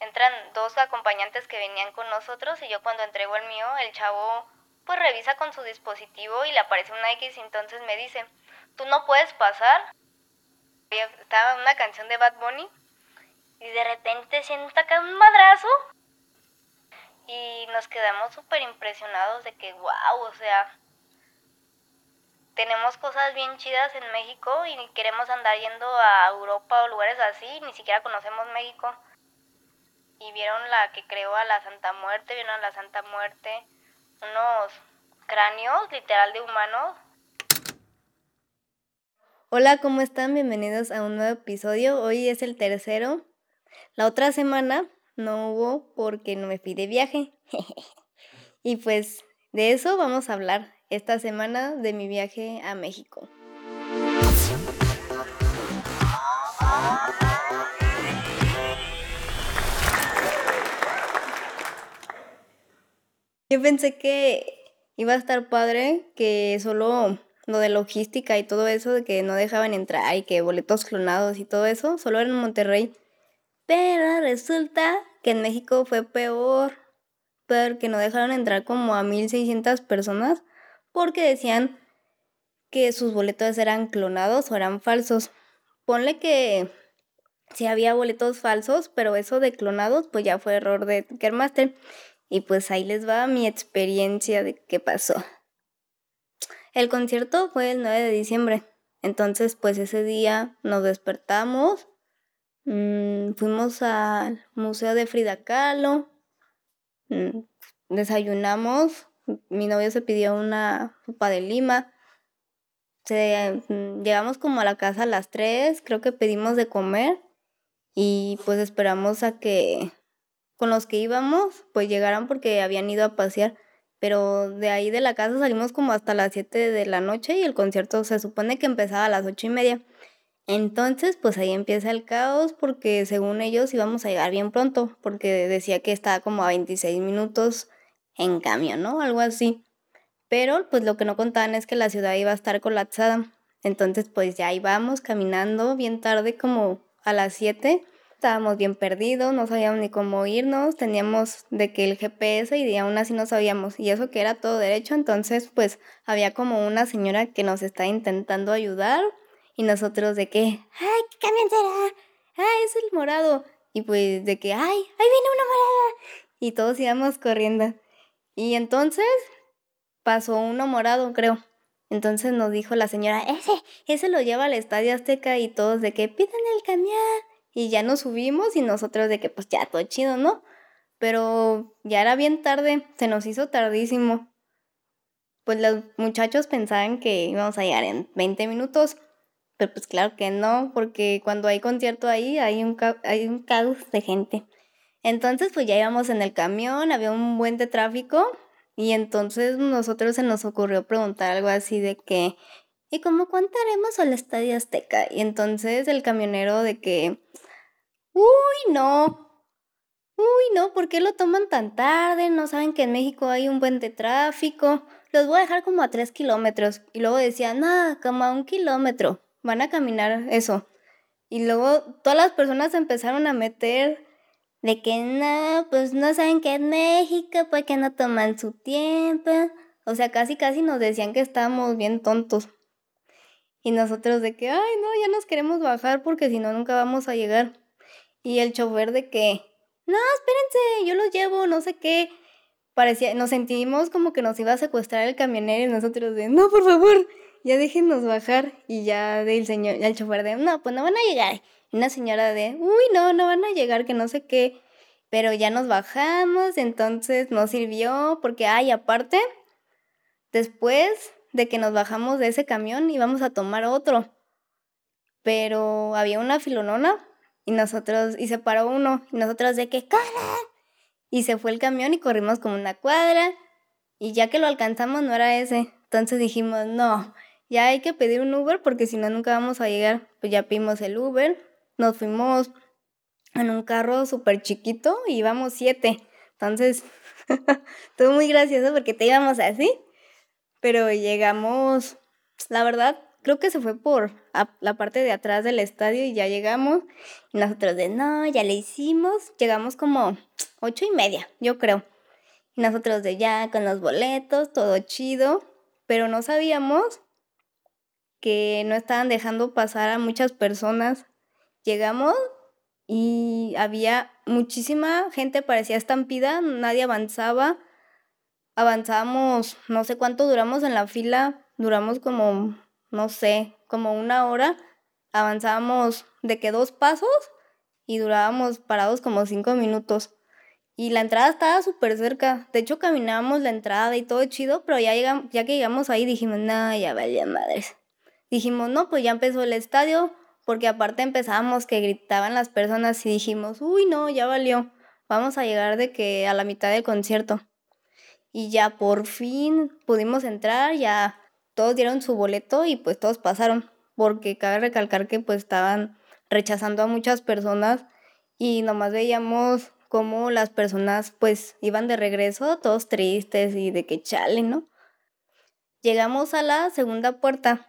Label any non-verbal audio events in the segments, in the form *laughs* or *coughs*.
entran dos acompañantes que venían con nosotros y yo cuando entrego el mío, el chavo pues revisa con su dispositivo y le aparece una X y entonces me dice, tú no puedes pasar. Estaba una canción de Bad Bunny y de repente siento acá un madrazo y nos quedamos súper impresionados de que, wow, o sea, tenemos cosas bien chidas en México y queremos andar yendo a Europa o lugares así, ni siquiera conocemos México. Y vieron la que creó a la Santa Muerte, vieron a la Santa Muerte, unos cráneos literal de humanos. Hola, ¿cómo están? Bienvenidos a un nuevo episodio. Hoy es el tercero. La otra semana no hubo porque no me fui de viaje. *laughs* y pues de eso vamos a hablar esta semana de mi viaje a México. Yo pensé que iba a estar padre, que solo lo de logística y todo eso, de que no dejaban entrar y que boletos clonados y todo eso, solo era en Monterrey. Pero resulta que en México fue peor, porque no dejaron entrar como a 1600 personas porque decían que sus boletos eran clonados o eran falsos. Ponle que sí había boletos falsos, pero eso de clonados pues ya fue error de Ticketmaster. Y pues ahí les va mi experiencia de qué pasó. El concierto fue el 9 de diciembre. Entonces pues ese día nos despertamos, mmm, fuimos al Museo de Frida Kahlo, mmm, desayunamos, mi novio se pidió una sopa de lima. Mm, llegamos como a la casa a las 3, creo que pedimos de comer y pues esperamos a que con los que íbamos pues llegaran porque habían ido a pasear. Pero de ahí de la casa salimos como hasta las 7 de la noche y el concierto se supone que empezaba a las ocho y media. Entonces, pues ahí empieza el caos porque según ellos íbamos a llegar bien pronto, porque decía que estaba como a 26 minutos en camión, ¿no? Algo así. Pero pues lo que no contaban es que la ciudad iba a estar colapsada. Entonces pues ya íbamos caminando bien tarde como a las 7. Estábamos bien perdidos, no sabíamos ni cómo irnos, teníamos de que el GPS y aún así no sabíamos. Y eso que era todo derecho, entonces pues había como una señora que nos está intentando ayudar y nosotros de que, ay, ¿qué camión será? Ay, es el morado. Y pues de que, ay, ahí viene una morada. Y todos íbamos corriendo. Y entonces pasó uno morado, creo. Entonces nos dijo la señora, ese, ese lo lleva al Estadio Azteca y todos de que piden el camión. Y ya nos subimos y nosotros de que pues ya todo chido, ¿no? Pero ya era bien tarde, se nos hizo tardísimo. Pues los muchachos pensaban que íbamos a llegar en 20 minutos, pero pues claro que no, porque cuando hay concierto ahí hay un, hay un caos de gente. Entonces, pues ya íbamos en el camión, había un buen de tráfico y entonces nosotros se nos ocurrió preguntar algo así de que, ¿y cómo cuánto haremos al Estadio Azteca? Y entonces el camionero de que, uy, no, uy, no, ¿por qué lo toman tan tarde? No saben que en México hay un buen de tráfico. Los voy a dejar como a tres kilómetros. Y luego decía, nada, como a un kilómetro. Van a caminar eso. Y luego todas las personas empezaron a meter de que no, pues no saben que es México, porque no toman su tiempo. O sea, casi casi nos decían que estábamos bien tontos. Y nosotros de que, ay, no, ya nos queremos bajar porque si no, nunca vamos a llegar. Y el chofer de que, no, espérense, yo los llevo, no sé qué. Parecía, nos sentimos como que nos iba a secuestrar el camionero y nosotros de, no, por favor, ya déjenos bajar. Y ya del señor, ya el chofer de, no, pues no van a llegar una señora de, uy, no, no van a llegar, que no sé qué. Pero ya nos bajamos, entonces no sirvió, porque, ay, aparte, después de que nos bajamos de ese camión íbamos a tomar otro. Pero había una filonona y nosotros, y se paró uno, y nosotros de que, ¡corran! Y se fue el camión y corrimos como una cuadra. Y ya que lo alcanzamos no era ese. Entonces dijimos, no, ya hay que pedir un Uber porque si no nunca vamos a llegar. Pues ya pedimos el Uber nos fuimos en un carro súper chiquito y íbamos siete. Entonces, *laughs* estuvo muy gracioso porque te íbamos así, pero llegamos, la verdad, creo que se fue por la parte de atrás del estadio y ya llegamos. Nosotros de, no, ya le hicimos. Llegamos como ocho y media, yo creo. Nosotros de ya con los boletos, todo chido. Pero no sabíamos que no estaban dejando pasar a muchas personas. Llegamos y había muchísima gente, parecía estampida, nadie avanzaba. Avanzábamos, no sé cuánto duramos en la fila, duramos como, no sé, como una hora. Avanzábamos de que dos pasos y durábamos parados como cinco minutos. Y la entrada estaba súper cerca. De hecho, caminábamos la entrada y todo chido, pero ya, llegamos, ya que llegamos ahí dijimos, no, ya valía madres. Dijimos, no, pues ya empezó el estadio, porque aparte empezábamos que gritaban las personas y dijimos, uy, no, ya valió, vamos a llegar de que a la mitad del concierto. Y ya por fin pudimos entrar, ya todos dieron su boleto y pues todos pasaron, porque cabe recalcar que pues estaban rechazando a muchas personas y nomás veíamos cómo las personas pues iban de regreso, todos tristes y de que chale, ¿no? Llegamos a la segunda puerta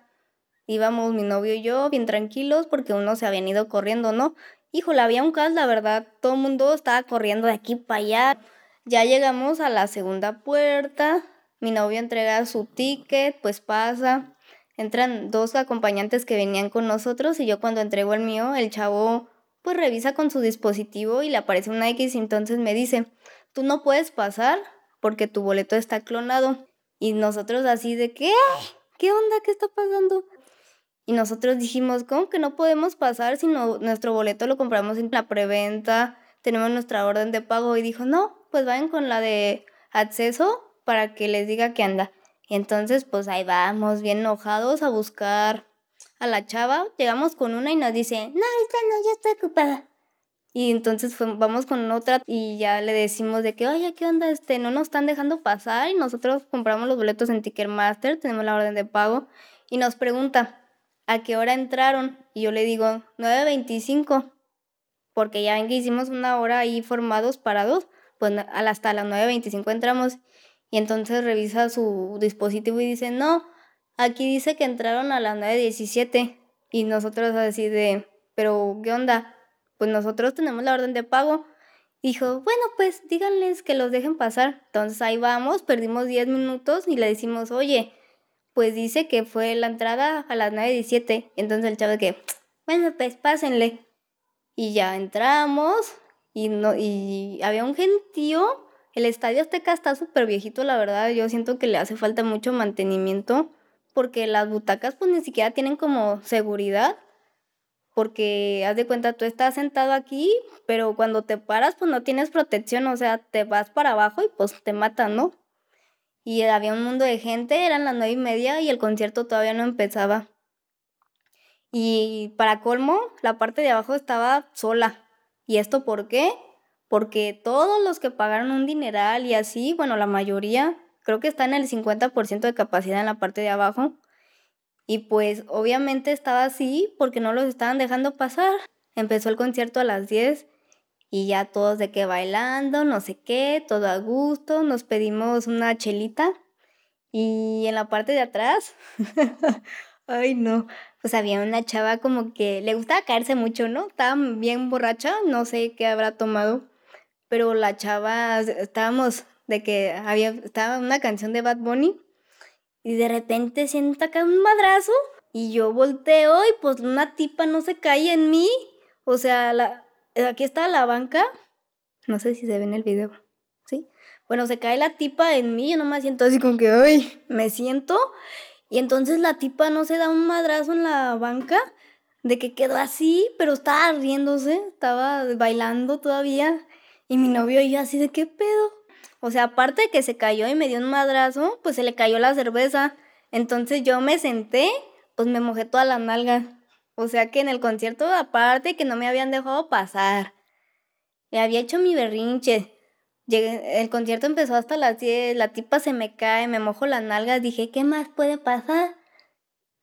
Íbamos mi novio y yo bien tranquilos porque uno se había ido corriendo, ¿no? Híjole, había un caos, la verdad. Todo el mundo estaba corriendo de aquí para allá. Ya llegamos a la segunda puerta. Mi novio entrega su ticket, pues pasa. Entran dos acompañantes que venían con nosotros y yo cuando entrego el mío, el chavo pues revisa con su dispositivo y le aparece una X y entonces me dice, tú no puedes pasar porque tu boleto está clonado. Y nosotros así de, ¿qué? ¿Qué onda? ¿Qué está pasando? Y nosotros dijimos, ¿cómo que no podemos pasar si no, nuestro boleto lo compramos en la preventa? Tenemos nuestra orden de pago. Y dijo, no, pues vayan con la de acceso para que les diga que anda. Y entonces, pues ahí vamos, bien enojados a buscar a la chava. Llegamos con una y nos dice, no, esta no, ya estoy ocupada. Y entonces vamos con otra y ya le decimos de que, oye, ¿qué onda? Este, no nos están dejando pasar y nosotros compramos los boletos en Ticketmaster, tenemos la orden de pago y nos pregunta, ¿a qué hora entraron? Y yo le digo, 9.25, porque ya ven que hicimos una hora ahí formados parados, pues hasta las 9.25 entramos y entonces revisa su dispositivo y dice, no, aquí dice que entraron a las 9.17 y nosotros así de, pero ¿qué onda? Pues nosotros tenemos la orden de pago. Dijo, bueno, pues díganles que los dejen pasar. Entonces ahí vamos, perdimos 10 minutos y le decimos, oye, pues dice que fue la entrada a las 9.17. Entonces el chavo que, bueno, pues pásenle. Y ya entramos y, no, y había un gentío. El estadio Azteca está súper viejito, la verdad. Yo siento que le hace falta mucho mantenimiento porque las butacas pues ni siquiera tienen como seguridad. Porque haz de cuenta, tú estás sentado aquí, pero cuando te paras pues no tienes protección, o sea, te vas para abajo y pues te matan, ¿no? y había un mundo de gente, eran las nueve y media y el concierto todavía no empezaba. Y para colmo, la parte de abajo estaba sola. ¿Y esto por qué? Porque todos los que pagaron un dineral y así, bueno, la mayoría, creo que está en el 50% de capacidad en la parte de abajo. Y pues obviamente estaba así porque no los estaban dejando pasar. Empezó el concierto a las 10 y ya todos de que bailando, no sé qué, todo a gusto, nos pedimos una chelita y en la parte de atrás, *laughs* ay no, pues había una chava como que le gustaba caerse mucho, ¿no? Estaba bien borracha, no sé qué habrá tomado, pero la chava, estábamos de que había, estaba una canción de Bad Bunny y de repente sienta acá un madrazo y yo volteo y pues una tipa no se cae en mí, o sea, la, aquí está la banca. No sé si se ve en el video. ¿Sí? Bueno, se cae la tipa en mí, yo nomás siento así como que, ay, me siento. Y entonces la tipa no se da un madrazo en la banca de que quedó así, pero estaba riéndose, estaba bailando todavía. Y mi novio y yo así de qué pedo. O sea, aparte de que se cayó y me dio un madrazo, pues se le cayó la cerveza. Entonces yo me senté, pues me mojé toda la nalga. O sea que en el concierto, aparte que no me habían dejado pasar. Le había hecho mi berrinche. Llegué, el concierto empezó hasta las 10, la tipa se me cae, me mojo las nalgas, dije, ¿qué más puede pasar?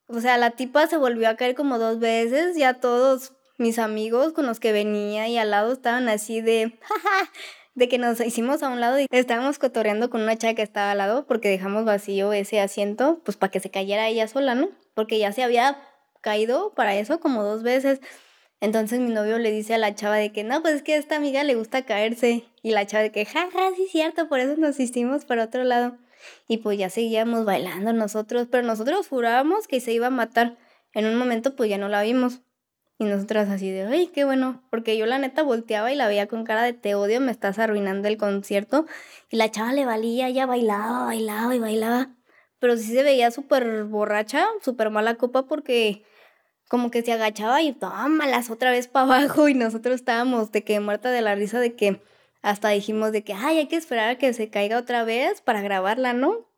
O sea, la tipa se volvió a caer como dos veces, ya todos mis amigos con los que venía y al lado estaban así de, *laughs* de que nos hicimos a un lado y estábamos cotorreando con una chava que estaba al lado porque dejamos vacío ese asiento, pues para que se cayera ella sola, ¿no? porque ya se había caído para eso como dos veces. Entonces mi novio le dice a la chava de que no, pues es que a esta amiga le gusta caerse. Y la chava de que, jaja, sí es cierto, por eso nos hicimos para otro lado. Y pues ya seguíamos bailando nosotros, pero nosotros jurábamos que se iba a matar. En un momento pues ya no la vimos. Y nosotras así de, ay, qué bueno, porque yo la neta volteaba y la veía con cara de te odio, me estás arruinando el concierto. Y la chava le valía, ella bailaba, bailaba y bailaba. Pero sí se veía súper borracha, súper mala copa porque como que se agachaba y tómalas otra vez para abajo y nosotros estábamos de que muerta de la risa de que hasta dijimos de que, ay, hay que esperar a que se caiga otra vez para grabarla, ¿no?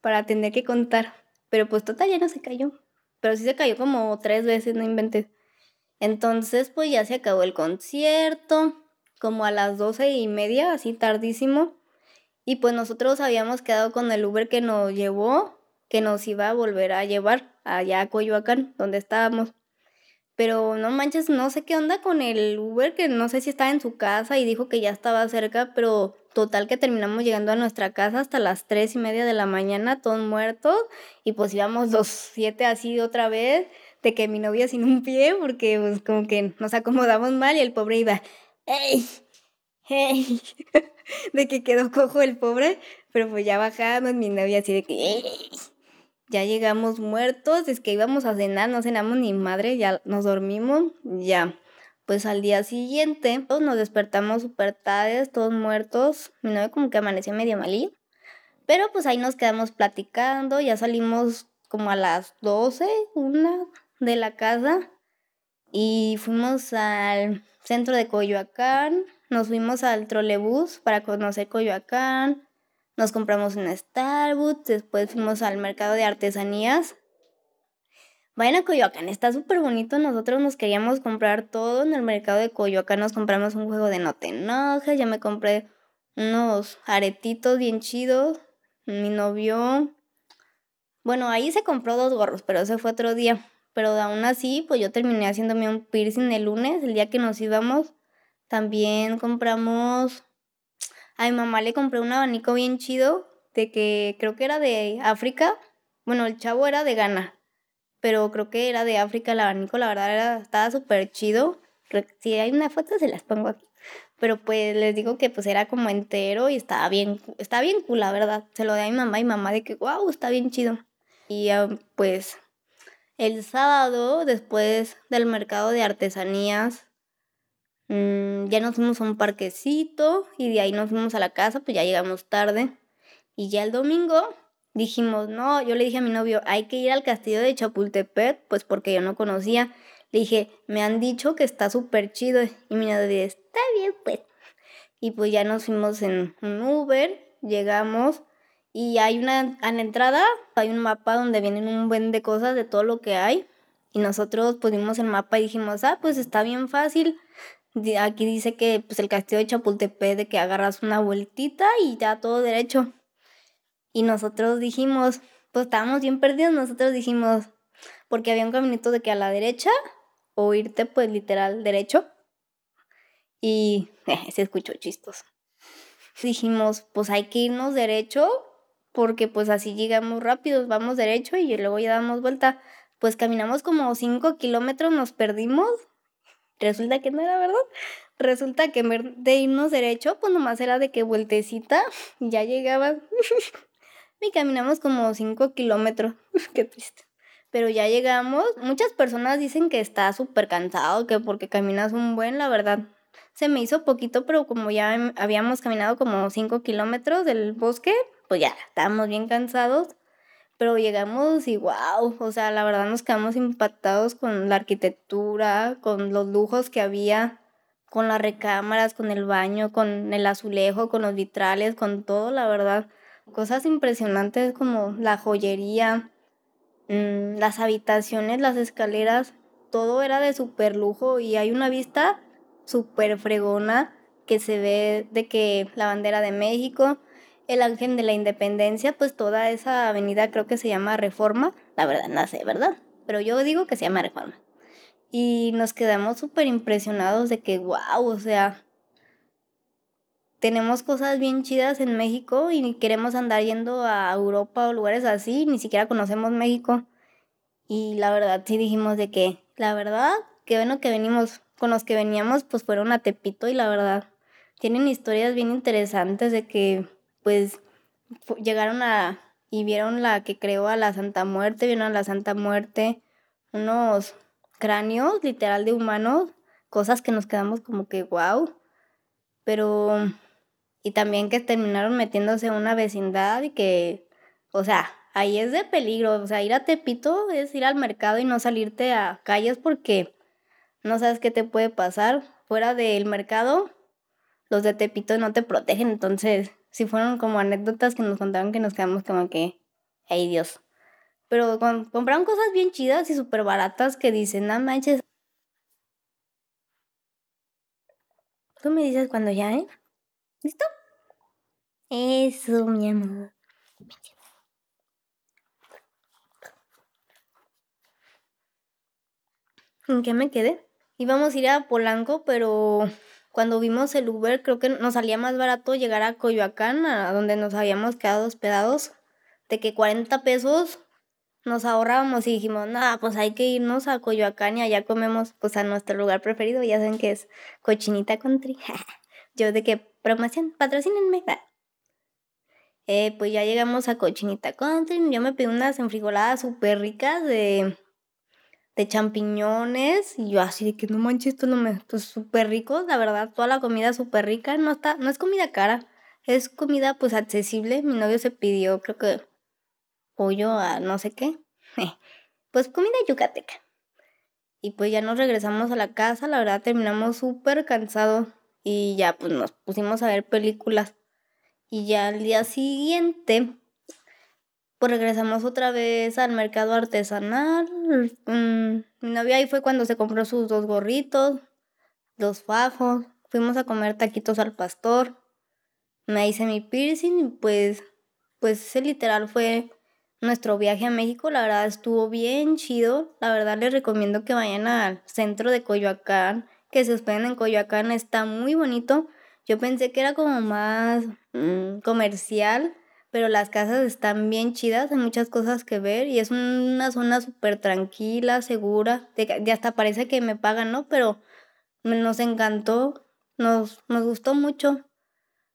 Para tener que contar. Pero pues total ya no se cayó. Pero sí se cayó como tres veces, no inventé. Entonces, pues ya se acabó el concierto, como a las doce y media, así tardísimo. Y pues nosotros habíamos quedado con el Uber que nos llevó, que nos iba a volver a llevar allá a Coyoacán, donde estábamos. Pero no manches, no sé qué onda con el Uber, que no sé si estaba en su casa y dijo que ya estaba cerca, pero total que terminamos llegando a nuestra casa hasta las tres y media de la mañana, todos muertos, y pues íbamos los siete así otra vez de que mi novia sin un pie, porque pues como que nos acomodamos mal y el pobre iba, ¡Ey! ¡Hey! *laughs* de que quedó cojo el pobre, pero pues ya bajamos, mi novia así de que, ¡Ey! Ya llegamos muertos, es que íbamos a cenar, no cenamos ni madre, ya nos dormimos, ya. Pues al día siguiente, todos nos despertamos súper tarde, todos muertos. Mi novia como que amaneció medio malí. Pero pues ahí nos quedamos platicando, ya salimos como a las 12, una, de la casa y fuimos al centro de Coyoacán, nos fuimos al trolebús para conocer Coyoacán, nos compramos un Starbucks, después fuimos al mercado de artesanías. Vayan a Coyoacán, está súper bonito, nosotros nos queríamos comprar todo en el mercado de Coyoacán, nos compramos un juego de no te enojes, ya me compré unos aretitos bien chidos, mi novio, bueno, ahí se compró dos gorros, pero ese fue otro día pero aún así, pues yo terminé haciéndome un piercing el lunes, el día que nos íbamos. También compramos, a mi mamá le compré un abanico bien chido, de que creo que era de África. Bueno, el chavo era de Ghana, pero creo que era de África el abanico, la verdad era, estaba súper chido. Si hay una foto se las pongo aquí. Pero pues les digo que pues era como entero y estaba bien, estaba bien cool, la verdad. Se lo di a mi mamá y mamá de que, wow, está bien chido. Y pues el sábado, después del mercado de artesanías, mm, ya nos fuimos a un parquecito y de ahí nos fuimos a la casa, pues ya llegamos tarde. Y ya el domingo dijimos, no, yo le dije a mi novio, hay que ir al castillo de Chapultepec, pues porque yo no conocía. Le dije, me han dicho que está súper chido. Y mi novio está bien, pues. Y pues ya nos fuimos en un Uber, llegamos y hay una, a la entrada hay un mapa donde vienen un buen de cosas de todo lo que hay. Y nosotros pusimos el mapa y dijimos, ah, pues está bien fácil. Aquí dice que pues el castillo de Chapultepec, de que agarras una vueltita y ya todo derecho. Y nosotros dijimos, pues estábamos bien perdidos, nosotros dijimos, porque había un caminito de que a la derecha o irte pues literal derecho. Y *laughs* se escuchó chistos. Dijimos, pues hay que irnos derecho porque pues así llegamos rápidos, vamos derecho y luego ya damos vuelta. Pues caminamos como 5 kilómetros, nos perdimos. Resulta que no era verdad. Resulta que de irnos derecho, pues nomás era de que vueltecita, *laughs* ya llegaba. *laughs* y caminamos como 5 kilómetros. *laughs* Qué triste. Pero ya llegamos. Muchas personas dicen que está súper cansado, que porque caminas un buen, la verdad. Se me hizo poquito, pero como ya habíamos caminado como 5 kilómetros del bosque, pues ya estábamos bien cansados, pero llegamos y wow, o sea, la verdad nos quedamos impactados con la arquitectura, con los lujos que había, con las recámaras, con el baño, con el azulejo, con los vitrales, con todo, la verdad. Cosas impresionantes como la joyería, mm, las habitaciones, las escaleras, todo era de súper lujo y hay una vista súper fregona que se ve de que la bandera de México, el Ángel de la Independencia, pues toda esa avenida creo que se llama Reforma, la verdad no sé, ¿verdad? Pero yo digo que se llama Reforma. Y nos quedamos súper impresionados de que, wow, o sea, tenemos cosas bien chidas en México y queremos andar yendo a Europa o lugares así, ni siquiera conocemos México. Y la verdad sí dijimos de que, la verdad, que bueno que venimos, con los que veníamos, pues fueron a Tepito y la verdad, tienen historias bien interesantes de que, pues, llegaron a, y vieron la que creó a la Santa Muerte, vieron a la Santa Muerte, unos cráneos literal de humanos, cosas que nos quedamos como que wow, pero, y también que terminaron metiéndose en una vecindad y que, o sea, ahí es de peligro. O sea, ir a Tepito es ir al mercado y no salirte a calles porque no sabes qué te puede pasar. Fuera del mercado, los de Tepito no te protegen. Entonces, si fueron como anécdotas que nos contaron que nos quedamos como que, ay Dios. Pero compraron cosas bien chidas y súper baratas que dicen, no manches. Tú me dices cuando ya, ¿eh? ¿Listo? Eso, mi amor. ¿En qué me quedé? Íbamos a ir a Polanco, pero cuando vimos el Uber creo que nos salía más barato llegar a Coyoacán, a donde nos habíamos quedado hospedados, de que 40 pesos nos ahorrábamos y dijimos, nada, pues hay que irnos a Coyoacán y allá comemos pues a nuestro lugar preferido, ya saben que es cochinita country. *laughs* Yo de que promoción, patrocínenme. Eh, pues ya llegamos a cochinita country, yo me pedí unas enfrijoladas súper ricas de de champiñones y yo así de que no manches, esto no me, pues súper rico, la verdad, toda la comida súper rica, no está, no es comida cara, es comida pues accesible, mi novio se pidió creo que pollo a no sé qué, *laughs* pues comida yucateca. Y pues ya nos regresamos a la casa, la verdad terminamos súper cansados y ya pues nos pusimos a ver películas. Y ya al día siguiente pues regresamos otra vez al mercado artesanal. Mm, mi novia ahí fue cuando se compró sus dos gorritos, dos fajos. Fuimos a comer taquitos al pastor. Me hice mi piercing y pues, pues ese literal fue nuestro viaje a México. La verdad estuvo bien chido. La verdad les recomiendo que vayan al centro de Coyoacán, que se hospeden en Coyoacán. Está muy bonito. Yo pensé que era como más mm, comercial pero las casas están bien chidas, hay muchas cosas que ver y es una zona súper tranquila, segura, de, hasta parece que me pagan, ¿no? Pero nos encantó, nos, nos gustó mucho.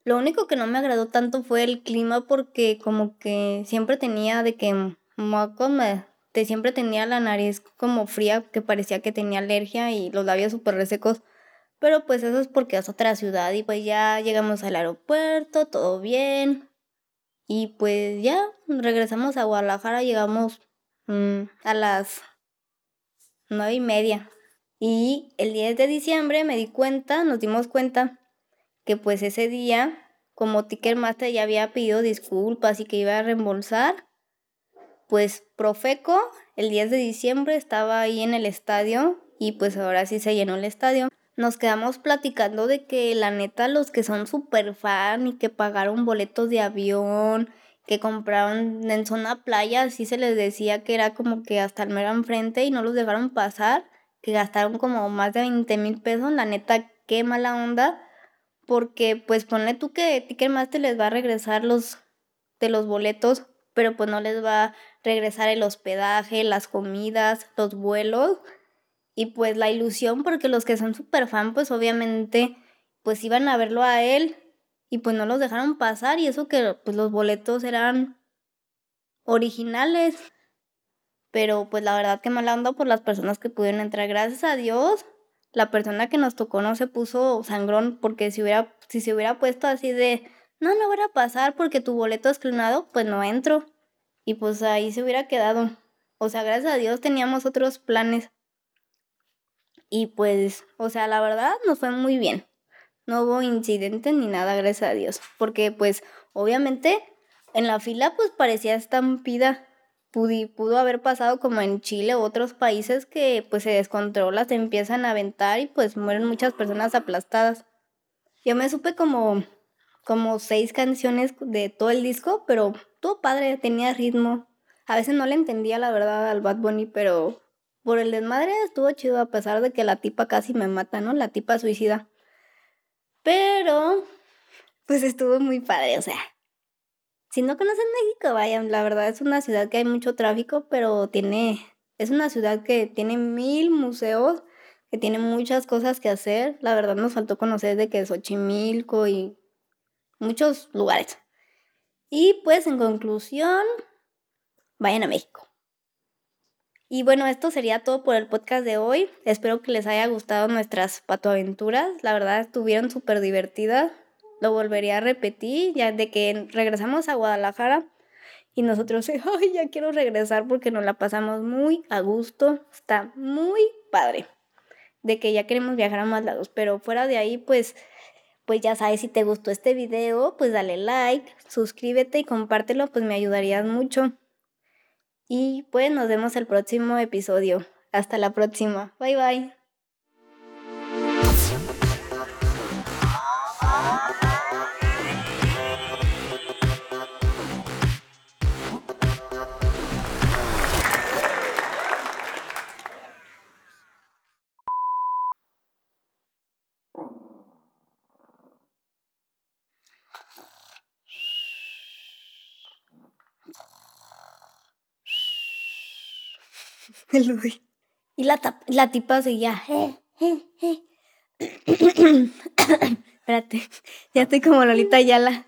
Lo único que no me agradó tanto fue el clima porque como que siempre tenía de que moco me, de siempre tenía la nariz como fría, que parecía que tenía alergia y los labios súper resecos. Pero pues eso es porque es otra ciudad y pues ya llegamos al aeropuerto, todo bien. Y pues ya regresamos a Guadalajara, llegamos mm, a las nueve y media. Y el 10 de diciembre me di cuenta, nos dimos cuenta que pues ese día, como Ticketmaster ya había pedido disculpas y que iba a reembolsar, pues Profeco el 10 de diciembre estaba ahí en el estadio y pues ahora sí se llenó el estadio nos quedamos platicando de que la neta los que son súper fan y que pagaron boletos de avión, que compraron en zona playa, así se les decía que era como que hasta el mero enfrente y no los dejaron pasar, que gastaron como más de 20 mil pesos, la neta qué mala onda, porque pues ponle tú que Ticketmaster les va a regresar los de los boletos, pero pues no les va a regresar el hospedaje, las comidas, los vuelos y pues la ilusión, porque los que son súper fan, pues obviamente, pues iban a verlo a él y pues no los dejaron pasar y eso que pues los boletos eran originales. Pero pues la verdad que mala onda por las personas que pudieron entrar. Gracias a Dios, la persona que nos tocó no se puso sangrón porque si hubiera, si se hubiera puesto así de, no, no voy a pasar porque tu boleto es clonado, pues no entro. Y pues ahí se hubiera quedado. O sea, gracias a Dios teníamos otros planes. Y pues, o sea, la verdad nos fue muy bien. No hubo incidentes ni nada, gracias a Dios. Porque pues, obviamente, en la fila pues parecía estampida. Pudo, pudo haber pasado como en Chile u otros países que pues se descontrola, se empiezan a aventar y pues mueren muchas personas aplastadas. Yo me supe como, como seis canciones de todo el disco, pero todo padre, tenía ritmo. A veces no le entendía la verdad al Bad Bunny, pero por el desmadre estuvo chido a pesar de que la tipa casi me mata, ¿no? La tipa suicida. Pero, pues estuvo muy padre, o sea. Si no conocen México, vayan, la verdad es una ciudad que hay mucho tráfico, pero tiene, Es una ciudad que tiene mil museos, que tiene muchas cosas que hacer. La verdad nos faltó conocer de que Xochimilco y muchos lugares. Y pues en conclusión, vayan a México. Y bueno, esto sería todo por el podcast de hoy. Espero que les haya gustado nuestras patoaventuras. La verdad estuvieron súper divertidas. Lo volvería a repetir ya de que regresamos a Guadalajara y nosotros, *laughs* ay, ya quiero regresar porque nos la pasamos muy a gusto. Está muy padre. De que ya queremos viajar a más lados. Pero fuera de ahí, pues pues ya sabes, si te gustó este video, pues dale like, suscríbete y compártelo, pues me ayudarías mucho. Y pues nos vemos el próximo episodio. Hasta la próxima. Bye bye. *laughs* Y la, la tipa seguía. Eh. *coughs* *coughs* Espérate, ya estoy como Lolita Yala.